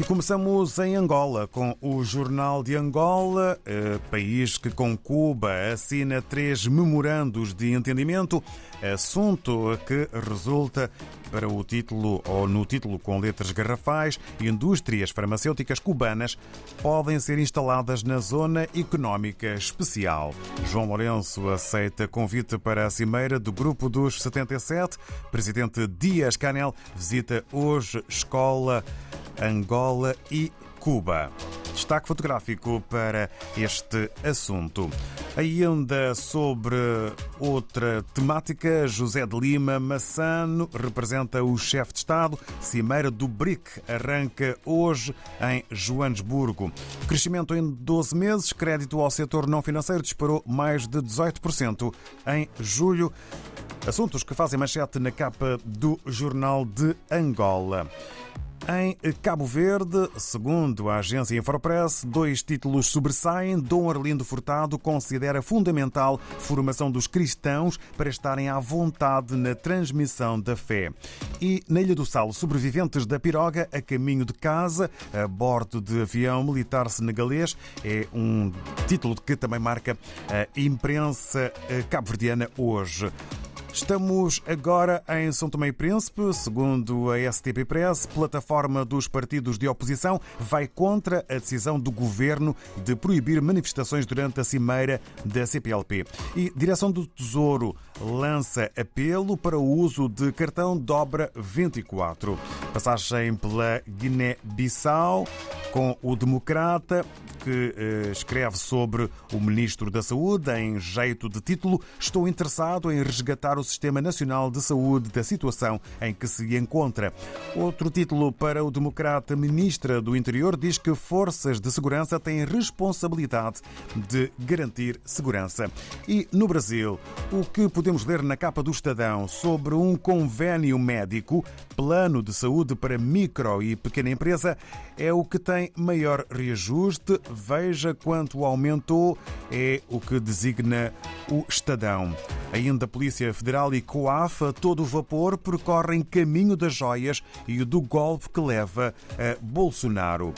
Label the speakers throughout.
Speaker 1: E começamos em Angola com o Jornal de Angola, eh, país que com Cuba assina três memorandos de entendimento, assunto que resulta para o título ou no título com letras garrafais, indústrias farmacêuticas cubanas podem ser instaladas na zona económica especial. João Lourenço aceita convite para a cimeira do grupo dos 77. Presidente Dias Canel visita hoje escola Angola e Cuba. Destaque fotográfico para este assunto. Ainda sobre outra temática, José de Lima Massano representa o chefe de Estado. Cimeira do BRIC arranca hoje em Joanesburgo. Crescimento em 12 meses, crédito ao setor não financeiro disparou mais de 18% em julho. Assuntos que fazem manchete na capa do Jornal de Angola. Em Cabo Verde, segundo a agência Infopress, dois títulos sobressaem. Dom Arlindo Furtado considera fundamental formação dos cristãos para estarem à vontade na transmissão da fé. E na Ilha do Sal, sobreviventes da piroga a caminho de casa, a bordo de avião militar senegalês, é um título que também marca a imprensa cabo-verdiana hoje. Estamos agora em São Tomé e Príncipe. Segundo a STP Press, plataforma dos partidos de oposição vai contra a decisão do governo de proibir manifestações durante a cimeira da CPLP. E Direção do Tesouro lança apelo para o uso de cartão Dobra 24. Passagem pela Guiné-Bissau com o Democrata que eh, escreve sobre o Ministro da Saúde em jeito de título Estou interessado em resgatar o Sistema Nacional de Saúde da situação em que se encontra. Outro título para o Democrata Ministra do Interior diz que forças de segurança têm responsabilidade de garantir segurança. E no Brasil, o que podemos ler na capa do Estadão sobre um convênio médico, plano de saúde para micro e pequena empresa, é o que tem maior reajuste Veja quanto aumentou, é o que designa o Estadão. Ainda a Polícia Federal e COAF, todo o vapor, percorrem caminho das joias e do golpe que leva a Bolsonaro.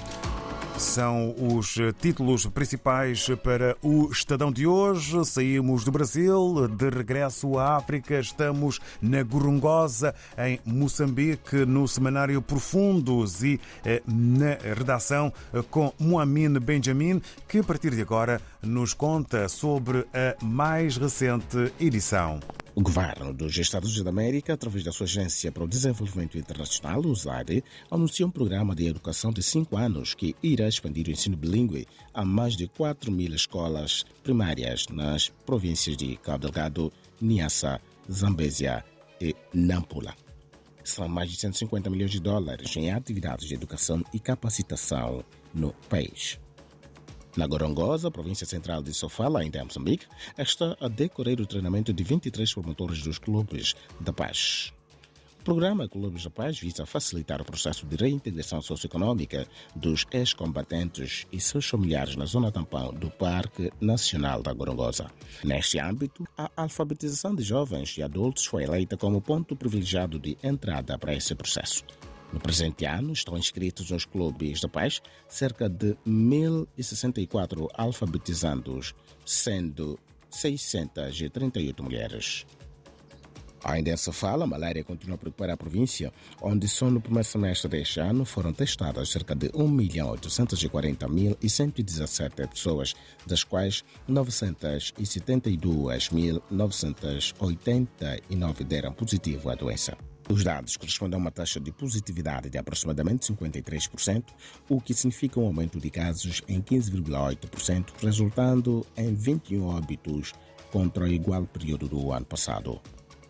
Speaker 1: São os títulos principais para o Estadão de hoje. Saímos do Brasil, de regresso à África. Estamos na Gorongosa, em Moçambique, no semanário Profundos e eh, na redação eh, com Moamin Benjamin, que a partir de agora nos conta sobre a mais recente edição.
Speaker 2: O governo dos Estados Unidos da América, através da sua Agência para o Desenvolvimento Internacional, USAID, anunciou um programa de educação de cinco anos que irá expandir o ensino bilíngue a mais de 4 mil escolas primárias nas províncias de Cabo Delgado, Niassa, Zambésia e Nampula. São mais de 150 milhões de dólares em atividades de educação e capacitação no país. Na Gorongosa, província central de Sofala, ainda em Moçambique, está a decorrer o treinamento de 23 promotores dos clubes da paz. O programa Clubes da Paz visa facilitar o processo de reintegração socioeconômica dos ex-combatentes e seus familiares na zona tampão do Parque Nacional da Gorongosa. Neste âmbito, a alfabetização de jovens e adultos foi eleita como ponto privilegiado de entrada para esse processo. No presente ano estão inscritos nos clubes da paz cerca de 1.064 alfabetizandos, sendo 638 mulheres. Ainda em Sofala, a malária continua a preocupar a província, onde só no primeiro semestre deste ano foram testadas cerca de 1.840.117 pessoas, das quais 972.989 deram positivo à doença. Os dados correspondem a uma taxa de positividade de aproximadamente 53%, o que significa um aumento de casos em 15,8%, resultando em 21 óbitos contra o igual período do ano passado.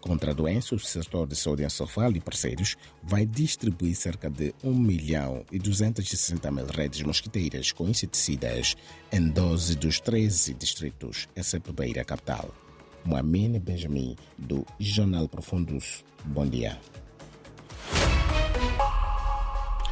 Speaker 2: Contra a doença, o setor de saúde em Sofala e parceiros vai distribuir cerca de 1 milhão e 260 mil redes mosquiteiras com inseticidas em 12 dos 13 distritos, exceto Beira Capital. Moamine Benjamin, do Jornal Profundos. Bom dia.